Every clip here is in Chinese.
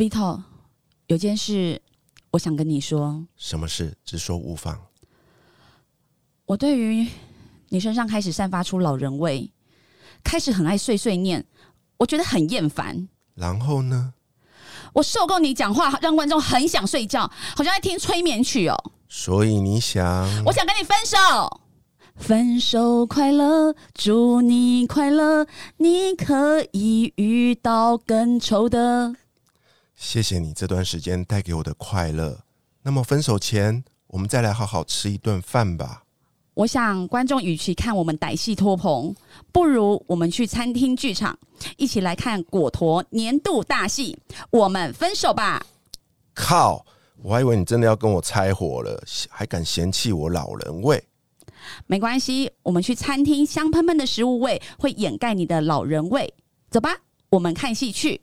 Vito，有件事我想跟你说，什么事？直说无妨。我对于你身上开始散发出老人味，开始很爱碎碎念，我觉得很厌烦。然后呢？我受够你讲话，让观众很想睡觉，好像在听催眠曲哦。所以你想？我想跟你分手。分手快乐，祝你快乐，你可以遇到更丑的。谢谢你这段时间带给我的快乐。那么分手前，我们再来好好吃一顿饭吧。我想观众与其看我们歹戏拖棚，不如我们去餐厅剧场，一起来看果陀年度大戏。我们分手吧！靠！我还以为你真的要跟我拆伙了，还敢嫌弃我老人味？没关系，我们去餐厅，香喷喷的食物味会掩盖你的老人味。走吧，我们看戏去。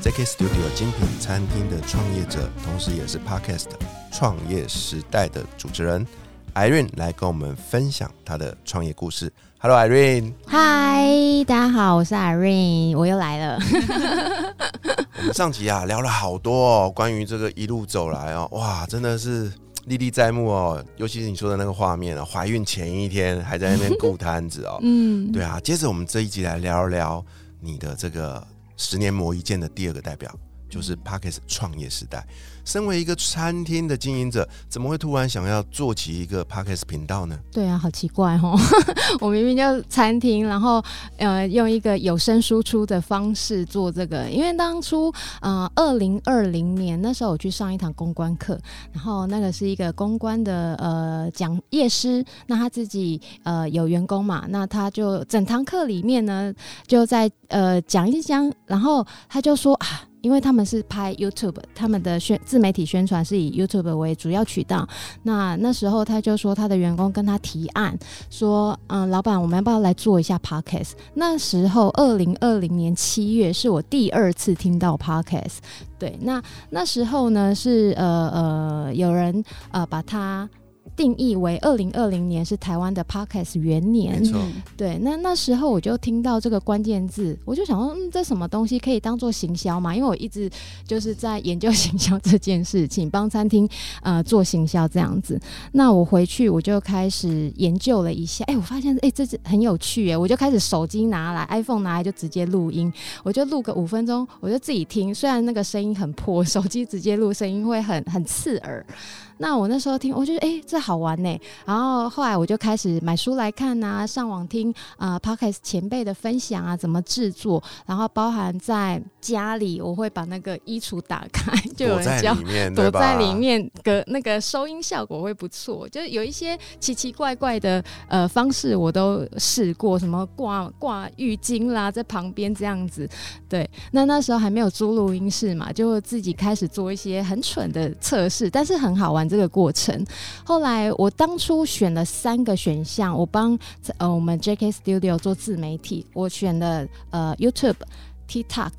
ZK Studio 精品餐厅的创业者，同时也是 Podcast 创业时代的主持人 Irene 来跟我们分享她的创业故事。Hello Irene，嗨，大家好，我是 Irene，我又来了。我们上集啊聊了好多哦，关于这个一路走来哦，哇，真的是历历在目哦，尤其是你说的那个画面啊，怀孕前一天还在那边顾摊子哦，嗯，对啊，接着我们这一集来聊一聊。你的这个十年磨一剑的第二个代表，就是 Parkes 创业时代。身为一个餐厅的经营者，怎么会突然想要做起一个 Podcast 频道呢？对啊，好奇怪哦！我明明就餐厅，然后呃，用一个有声输出的方式做这个。因为当初呃，二零二零年那时候我去上一堂公关课，然后那个是一个公关的呃讲业师，那他自己呃有员工嘛，那他就整堂课里面呢就在呃讲一讲，然后他就说啊。因为他们是拍 YouTube，他们的宣自媒体宣传是以 YouTube 为主要渠道。那那时候他就说，他的员工跟他提案说：“嗯，老板，我们要不要来做一下 Podcast？” 那时候，二零二零年七月是我第二次听到 Podcast。对，那那时候呢是呃呃有人呃把它。定义为二零二零年是台湾的 Podcast 元年，对，那那时候我就听到这个关键字，我就想说，嗯，这什么东西可以当做行销嘛？因为我一直就是在研究行销这件事情，帮餐厅呃做行销这样子。那我回去我就开始研究了一下，哎，我发现哎，这是很有趣哎，我就开始手机拿来 iPhone 拿来就直接录音，我就录个五分钟，我就自己听，虽然那个声音很破，手机直接录声音会很很刺耳。那我那时候听，我觉得哎，这好玩呢。然后后来我就开始买书来看啊，上网听啊，Podcast 前辈的分享啊，怎么制作。然后包含在家里，我会把那个衣橱打开，就有人教躲在里面，隔那个收音效果会不错。就是有一些奇奇怪怪的呃方式，我都试过，什么挂挂浴巾啦，在旁边这样子。对，那那时候还没有租录音室嘛，就自己开始做一些很蠢的测试，但是很好玩。这个过程，后来我当初选了三个选项，我帮呃我们 J.K. Studio 做自媒体，我选了呃 YouTube、TikTok、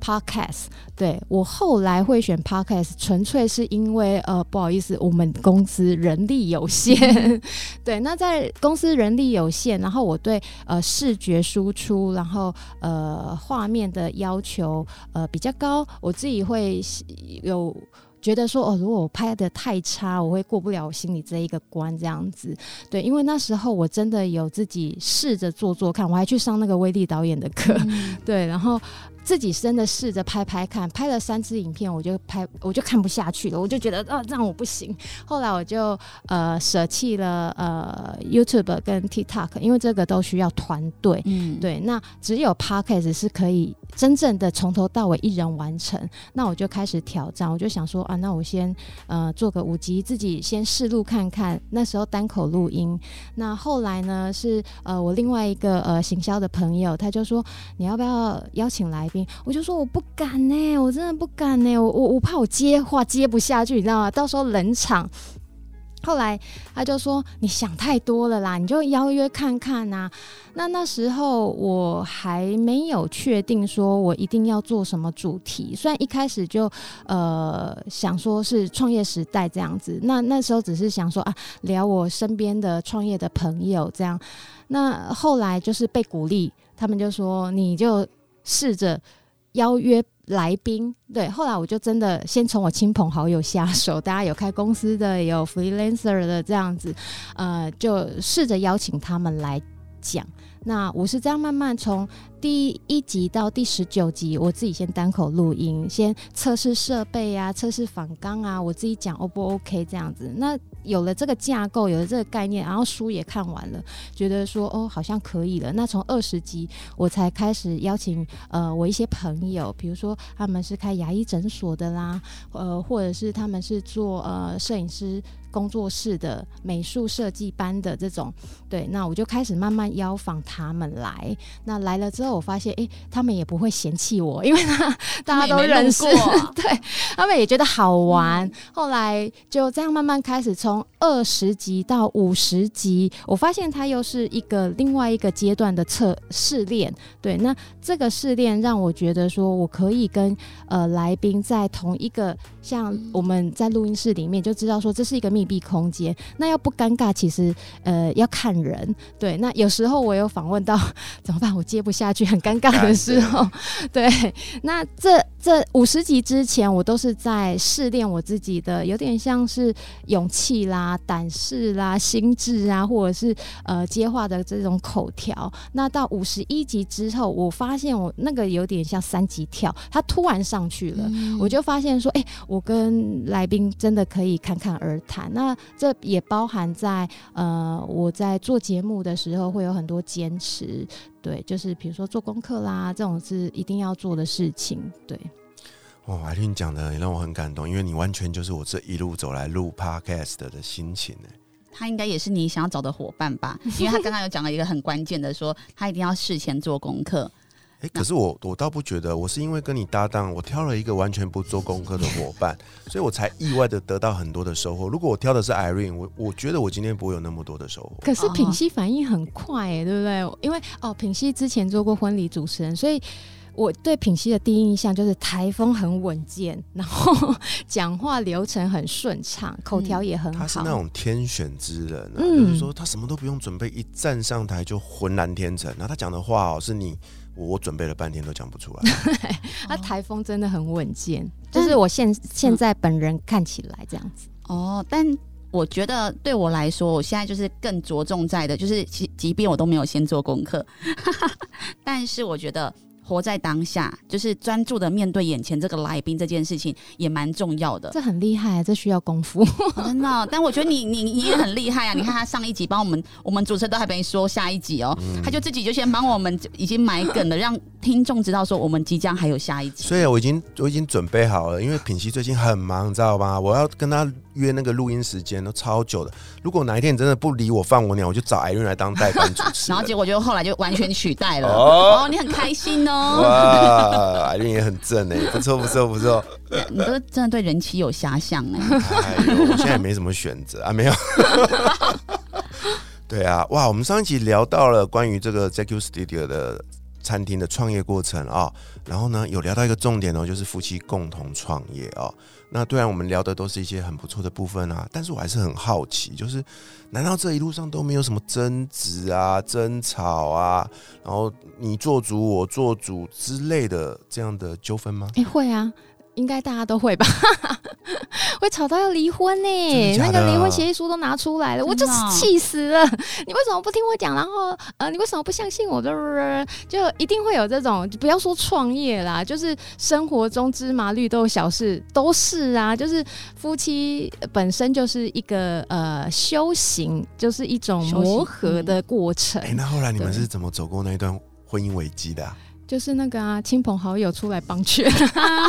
Podcast。对我后来会选 Podcast，纯粹是因为呃不好意思，我们公司人力有限。对，那在公司人力有限，然后我对呃视觉输出，然后呃画面的要求呃比较高，我自己会有。觉得说哦，如果我拍的太差，我会过不了我心里这一个关，这样子。对，因为那时候我真的有自己试着做做看，我还去上那个威力导演的课，对，然后。自己真的试着拍拍看，拍了三支影片，我就拍我就看不下去了，我就觉得啊这样我不行。后来我就呃舍弃了呃 YouTube 跟 TikTok，因为这个都需要团队，嗯，对。那只有 Podcast 是可以真正的从头到尾一人完成。那我就开始挑战，我就想说啊，那我先呃做个五集，自己先试录看看。那时候单口录音。那后来呢是呃我另外一个呃行销的朋友，他就说你要不要邀请来。我就说我不敢呢、我真的不敢呢、我我我怕我接话接不下去，你知道吗？到时候冷场。后来他就说：“你想太多了啦，你就邀约看看呐、那那时候我还没有确定说我一定要做什么主题，虽然一开始就呃想说是创业时代这样子，那那时候只是想说啊聊我身边的创业的朋友这样，那后来就是被鼓励，他们就说你就试着邀约来宾，对，后来我就真的先从我亲朋好友下手，大家有开公司的，有 freelancer 的这样子，呃，就试着邀请他们来讲。那我是这样慢慢从第一集到第十九集，我自己先单口录音，先测试设备啊，测试反纲啊，我自己讲 O 不 OK 这样子。那有了这个架构，有了这个概念，然后书也看完了，觉得说哦好像可以了。那从二十集我才开始邀请呃我一些朋友，比如说他们是开牙医诊所的啦，呃或者是他们是做呃摄影师工作室的美术设计班的这种，对，那我就开始慢慢邀访他们来。那来了之后，我发现诶，他们也不会嫌弃我，因为他大家都认识，对他们也觉得好玩。后来就这样慢慢开始，从二十级到五十级，我发现它又是一个另外一个阶段的测试练。对，那这个试炼让我觉得说，我可以跟呃来宾在同一个，像我们在录音室里面就知道说这是一个密闭空间，那要不尴尬，其实呃要看人。对，那有时候我有访问到 怎么办，我接不下去，很尴尬的时候，对，那这这五十集之前，我都是在试炼我自己的，有点像是勇气啦、胆识啦、心智啊，或者是呃接话的这种口条。那到五十一集之后，我发现我那个有点像三级跳，它突然上去了，我就发现说，哎、我跟来宾真的可以侃侃而谈。那这也包含在呃我在做节目的时候会有很多坚持，对，就是比如说做功课啦，这种是一定要做的事情，对。哇，海听你讲的也让我很感动，因为你完全就是我这一路走来录 podcast 的心情哎。他应该也是你想要找的伙伴吧？因为他刚刚有讲了一个很关键的说他一定要事前做功课。哎、可是我我倒不觉得，我是因为跟你搭档，我挑了一个完全不做功课的伙伴，所以我才意外的得到很多的收获。如果我挑的是 Irene，我我觉得我今天不会有那么多的收获。可是哦品熙反应很快哎、对不对？因为哦，品熙之前做过婚礼主持人，所以我对品熙的第一印象就是台风很稳健，然后讲话流程很顺畅，口条也很好。他是那种天选之人啊，嗯就是说他什么都不用准备，一站上台就浑然天成。然后他讲的话哦，是你我我准备了半天都讲不出来。那 台风真的很稳健，就是我现现在本人看起来这样子。哦，但我觉得对我来说，我现在就是更着重在的，就是即即便我都没有先做功课，但是我觉得活在当下，就是专注的面对眼前这个来宾这件事情，也蛮重要的。这很厉害，这需要功夫。哦 真的哦、但我觉得你你你也很厉害啊！你看他上一集帮我们，我们主持人都还没说下一集哦，他就自己就先帮我们已经埋梗了，让听众知道说我们即将还有下一集。所以我已经我已经准备好了，因为品熙最近很忙，你知道吗？我要跟他约那个录音时间都超久的。如果哪一天你真的不理我放我鸟，我就找 Irene 来当代班主持。然后结果就后来就完全取代了。哦哦，你很开心哦，哇，Irene 也很正哎，不错不错不错。你都真的对人妻有遐想哎。哎呦，我现在也没什么选择啊，没有。对啊，哇，我们上一集聊到了关于这个 ZQ Studio 的餐厅的创业过程啊、然后呢有聊到一个重点哦，就是夫妻共同创业哦。那虽然我们聊的都是一些很不错的部分啊，但是我还是很好奇，就是难道这一路上都没有什么争执啊、争吵啊，然后你做主我做主之类的这样的纠纷吗？哎、会啊，应该大家都会吧？会吵到要离婚呢、那个离婚协议书都拿出来了，我就是气死了！你为什么不听我讲？然后呃，你为什么不相信我？就一定会有这种，不要说创业啦，就是生活中芝麻绿豆小事都是啊，就是夫妻本身就是一个呃修行，就是一种磨合的过程。哎、那后来你们是怎么走过那一段婚姻危机的、啊？就是那个啊，亲朋好友出来帮劝，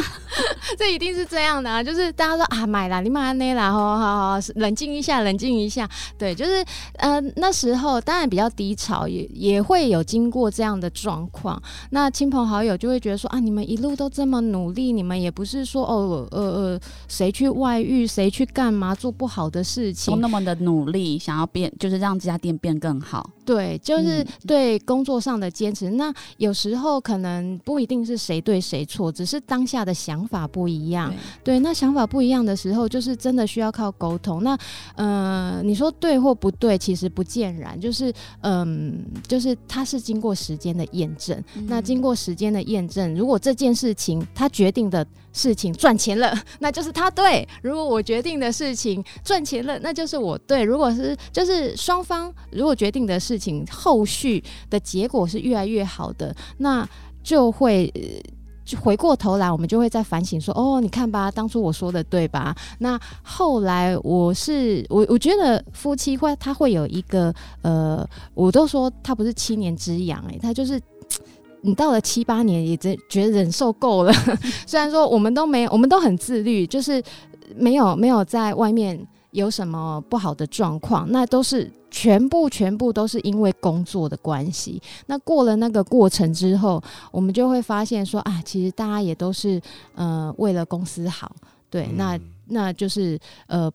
这一定是这样的啊，就是大家说啊，买啦，你买那啦，好好好，冷静一下，冷静一下，对，就是呃那时候当然比较低潮，也也会有经过这样的状况，那亲朋好友就会觉得说啊，你们一路都这么努力，你们也不是说哦呃呃谁去外遇，谁去干嘛做不好的事情都，那么的努力，想要变，就是让这家店变更好。对，就是嗯对工作上的坚持。那有时候可能不一定是谁对谁错，只是当下的想法不一样。对，那想法不一样的时候，就是真的需要靠沟通。那呃，你说对或不对，其实不尽然，就是嗯、就是它是经过时间的验证。那经过时间的验证，如果这件事情他决定的事情赚钱了，那就是他对；如果我决定的事情赚钱了，那就是我对。如果是就是双方如果决定的事情后续的结果是越来越好的，那就会。就回过头来，我们就会再反省说：“哦，你看吧，当初我说的对吧？”那后来我是我，我觉得夫妻会他会有一个呃，我都说他不是七年之痒，诶，他就是 你到了七八年也真觉得忍受够了。虽然说我们都没有，我们都很自律，就是没有没有在外面有什么不好的状况，那都是全部全部都是因为工作的关系。那过了那个过程之后，我们就会发现说啊，其实大家也都是呃为了公司好，对，那嗯那就是呃。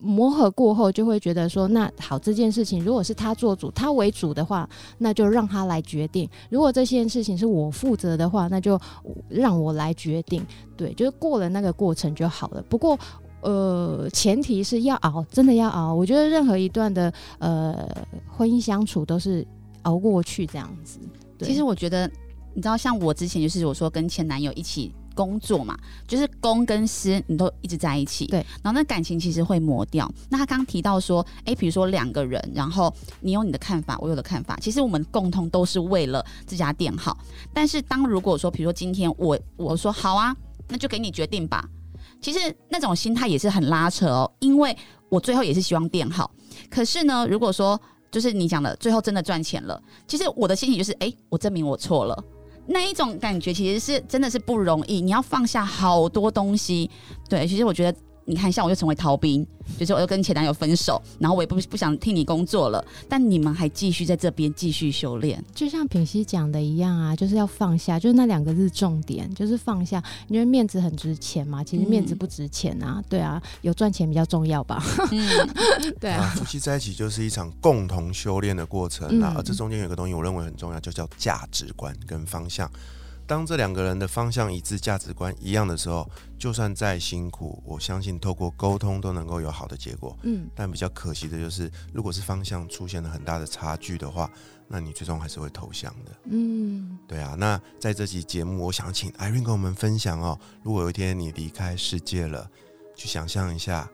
磨合过后，就会觉得说，那好，这件事情如果是他做主，他为主的话，那就让他来决定；如果这件事情是我负责的话，那就让我来决定。对，就是过了那个过程就好了。不过，呃，前提是要熬，真的要熬。我觉得任何一段的呃婚姻相处都是熬过去这样子。对其实我觉得，你知道，像我之前就是我说跟前男友一起工作嘛，就是公跟私你都一直在一起，对，然后那感情其实会磨掉。那他刚提到说，诶，比如说两个人，然后你有你的看法，我有的看法，其实我们共同都是为了这家店好。但是当如果说，比如说今天我我说好啊，那就给你决定吧。其实那种心态也是很拉扯哦，因为我最后也是希望变好。可是呢，如果说就是你讲的，最后真的赚钱了，其实我的心情就是，哎、我证明我错了。那一种感觉其实是真的是不容易，你要放下好多东西。对，其实我觉得，你看，像我就成为逃兵，就是我又跟前男友分手，然后我也不不想替你工作了，但你们还继续在这边继续修炼。就像品熙讲的一样啊，就是要放下，就是那两个字重点，就是放下。你觉得面子很值钱嘛？其实面子嗯不值钱啊，对啊，有赚钱比较重要吧？嗯，对啊，夫妻在一起就是一场共同修炼的过程啊。嗯而这中间有一个东西，我认为很重要，就叫价值观跟方向。当这两个人的方向一致、价值观一样的时候，就算再辛苦，我相信透过沟通都能够有好的结果。嗯，但比较可惜的就是，如果是方向出现了很大的差距的话，那你最终还是会投降的。嗯，对啊，那在这期节目，我想请 Irene 跟我们分享哦，如果有一天你离开世界了，去想象一下，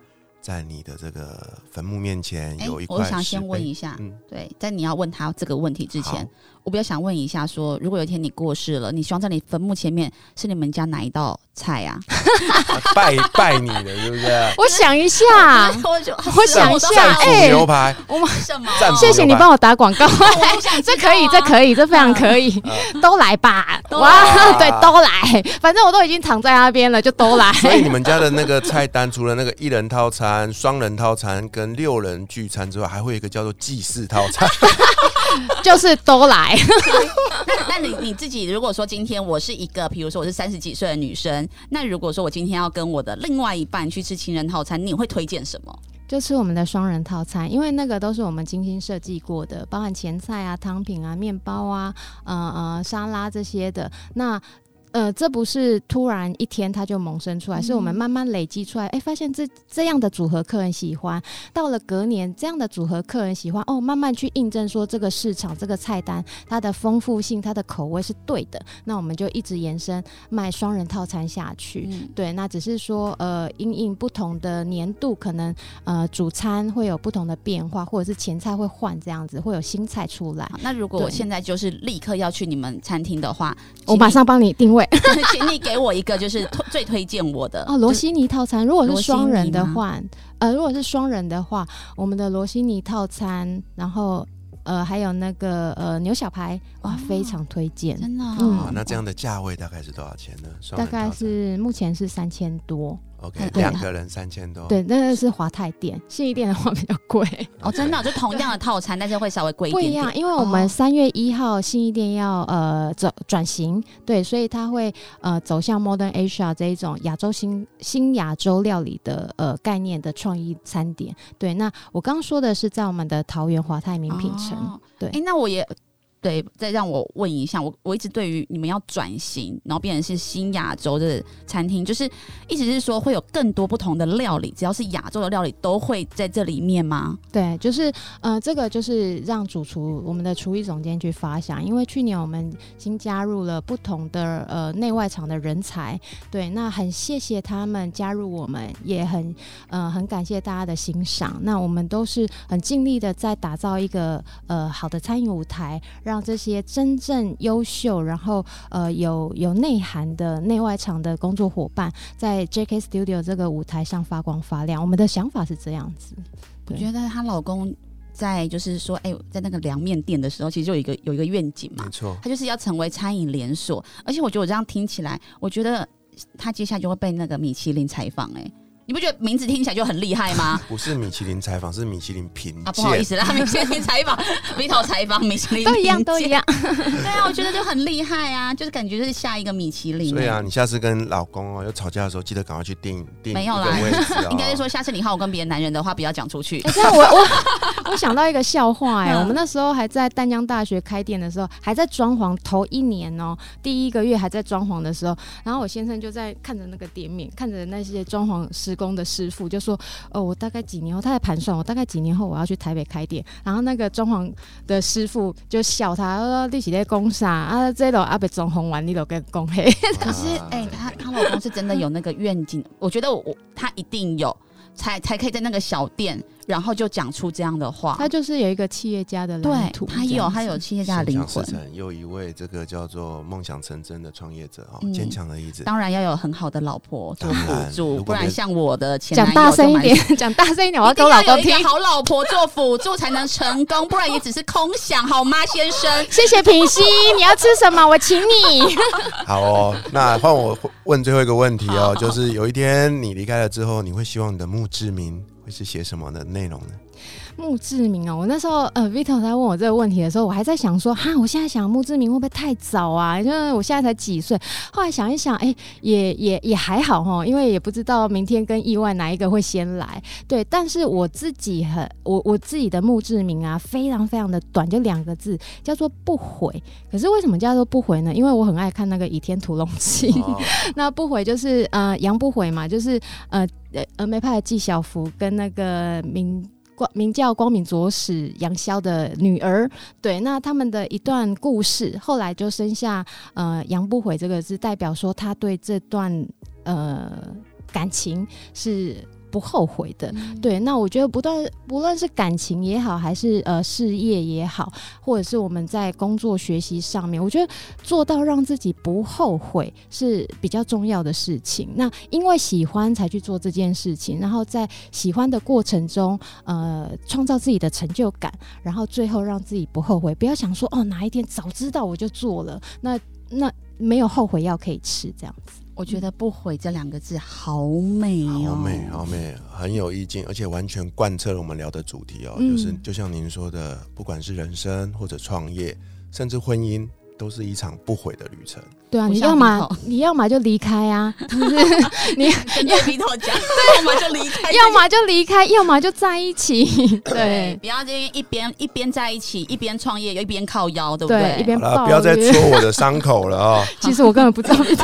在你的这个坟墓面前哎、有一块我想先问一下，嗯，对，在你要问他这个问题之前，我比较想问一下说如果有一天你过世了，你希望在你坟墓前面是你们家哪一道菜啊？啊 拜拜你的，是不是？我想一下，我就我想一下战哎牛排，什么？战斧谢谢你帮我打广告，这可以，这可以，这非常可以，都来吧，哇，对，都来，反正我都已经躺在那边了，就都来。所以你们家的那个菜单，除了那个一人套餐、双人套餐跟六人聚餐之外，还会有一个叫做祭祀套餐。就是都来。那那你你自己如果说今天我是一个，比如说我是三十几岁的女生，那如果说我今天要跟我的另外一半去吃情人套餐，你会推荐什么？就吃我们的双人套餐，因为那个都是我们精心设计过的，包含前菜啊、汤品啊、面包啊、呃呃沙拉这些的。那呃，这不是突然一天它就萌生出来，是我们慢慢累积出来。哎、发现这这样的组合客人喜欢，到了隔年这样的组合客人喜欢，哦，慢慢去印证说这个市场这个菜单它的丰富性、它的口味是对的，那我们就一直延伸卖双人套餐下去。嗯，对，那只是说，呃，因应不同的年度，可能呃主餐会有不同的变化，或者是前菜会换这样子，会有新菜出来。那如果我现在就是立刻要去你们餐厅的话，我马上帮你定位请你，请你给我一个就是推最推荐我的哦，罗西尼套餐。如果是双人的话，呃，如果是双人的话，我们的罗西尼套餐，然后呃，还有那个呃牛小排，哇，哦非常推荐。真的、哦嗯啊，那这样的价位大概是多少钱呢？大概是目前是三千多，两个人三千多。对，那个是华泰店，信义店的话比较贵。哦，真的哦、就同样的套餐，但是会稍微贵一点点。不一样，因为我们三月一号信义店要呃走转型，对，所以它会呃走向 Modern Asia 这一种亚洲新新亚洲料理的呃概念的创意餐点。对，那我刚刚说的是在我们的桃园华泰名品城，哦对哎、那我也对，再让我问一下，我我一直对于你们要转型，然后变成是新亚洲的餐厅，就是意思是说会有更多不同的料理，只要是亚洲的料理都会在这里面吗？对，就是呃，这个就是让主厨我们的厨艺总监去发想，因为去年我们新加入了不同的呃内外场的人才，对，那很谢谢他们加入我们，也很呃很感谢大家的欣赏。那我们都是很尽力的在打造一个呃好的餐饮舞台，让这些真正优秀，然后呃有有内涵的内外场的工作伙伴，在 JK Studio 这个舞台上发光发亮。我们的想法是这样子。我觉得她老公在就是说，哎、在那个凉面店的时候，其实就有一个有一个愿景嘛没，错。他就是要成为餐饮连锁，而且我觉得我这样听起来，我觉得他接下来就会被那个米其林采访，哎，你不觉得名字听起来就很厉害吗？不是米其林采访，是米其林评啊，不好意。思啦，米其林采访，Vito 采访米其林，都一样，都一。样。对啊，我觉得就很厉害啊，就是感觉就是下一个米其林。所以啊，，你下次跟老公哦要吵架的时候，记得赶快去订订没有啦。应该是说下次你和我跟别的男人的话，不要讲出去哎、。这样我我 我想到一个笑话 哎、嗯我们那时候还在淡江大学开店的时候，还在装潢头一年哦、第一个月还在装潢的时候，然后我先生就在看着那个店面，看着那些装潢施工的师傅，就说：“哦，我大概几年后，他在盘算我大概几年后我要去台北开店。”然后那个装潢的师傅就笑他说：“你是在工啥啊？这楼阿被装潢完，你都跟工黑。”可是，哎、他他老公是真的有那个愿景，我觉得我我他一定有，才才可以在那个小店，然后就讲出这样的话。他就是有一个企业家的蓝对图，他有他有企业家的灵魂又一位这个叫做梦想成真的创业者哦，嗯坚强的意志。当然要有很好的老婆做辅助，不然像我的前男讲大声一点 讲大声一点，我要一定给老公听要有一。个好老婆做辅助才能成功，不然也只是空想，好吗，先生？谢谢品熙，你要吃什么？我请你。好哦，那换我问最后一个问题哦，就是有一天你离开了之后，你会希望你的墓志铭会是写什么的内容呢？墓志铭哦，我那时候呃，Vito 在问我这个问题的时候，我还在想说，哈，我现在想墓志铭会不会太早啊？因为我现在才几岁。后来想一想，哎、也也也还好哈，因为也不知道明天跟意外哪一个会先来。对，但是我自己很，我我自己的墓志铭啊，非常非常的短，就两个字，叫做不悔。可是为什么叫做不悔呢？因为我很爱看那个《倚天屠龙记》哦 那不悔就是呃杨不悔嘛，就是呃呃峨眉派的纪晓芙跟那个明。光名叫光明左使杨逍的女儿，对，那他们的一段故事，后来就生下呃杨不悔这个是，代表说他对这段呃感情是不后悔的。嗯对，那我觉得不断不论是感情也好，还是呃事业也好，或者是我们在工作学习上面，我觉得做到让自己不后悔是比较重要的事情。那因为喜欢才去做这件事情，然后在喜欢的过程中，呃，创造自己的成就感，然后最后让自己不后悔。不要想说哦，哪一天早知道我就做了，那那没有后悔药可以吃，这样子。我觉得“不悔”这两个字好美哦，好美，好美，很有意境，而且完全贯彻了我们聊的主题哦。嗯就是就像您说的，不管是人生或者创业，甚至婚姻，都是一场不悔的旅程。对啊，你要么你要么就离开啊？你跟对 Vito 讲，要么就离开，要么就离开，要么就在一起。对不要这一边一边在一起，一边创业，又一边靠腰，对不对，一边好了，抱不要再戳我的伤口了啊。其实我根本不知道你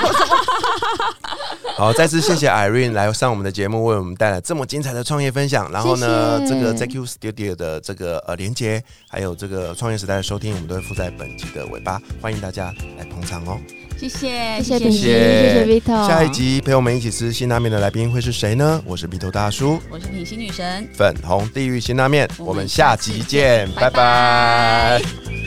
好，再次谢谢 Irene 来上我们的节目，为我们带来这么精彩的创业分享。然后呢，这个 ZQ Studio 的这个呃连接，还有这个创业时代的收听，我们都会附在本集的尾巴，欢迎大家来捧场哦。谢谢，谢谢谢谢。谢谢。Vito。下一集陪我们一起吃辛拉面的来宾会是谁呢？我是鼻头大叔，我是品心女神，粉红地狱辛拉面，我们我们下集见，拜拜。拜拜